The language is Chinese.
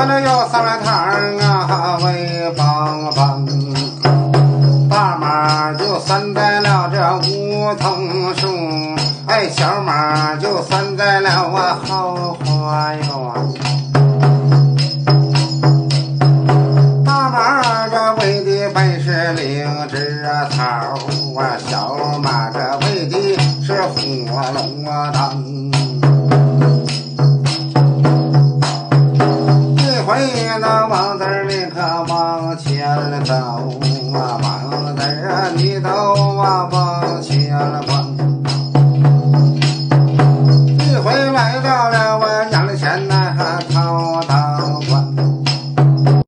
完了要上来堂啊，为帮帮，大马就拴在了这梧桐树，哎，小马就拴在了我后花园。大马这喂的本是灵芝草啊，小马这喂的是火龙啊当。王子你可往前走啊王子你都往前走一回来到了我娘的前头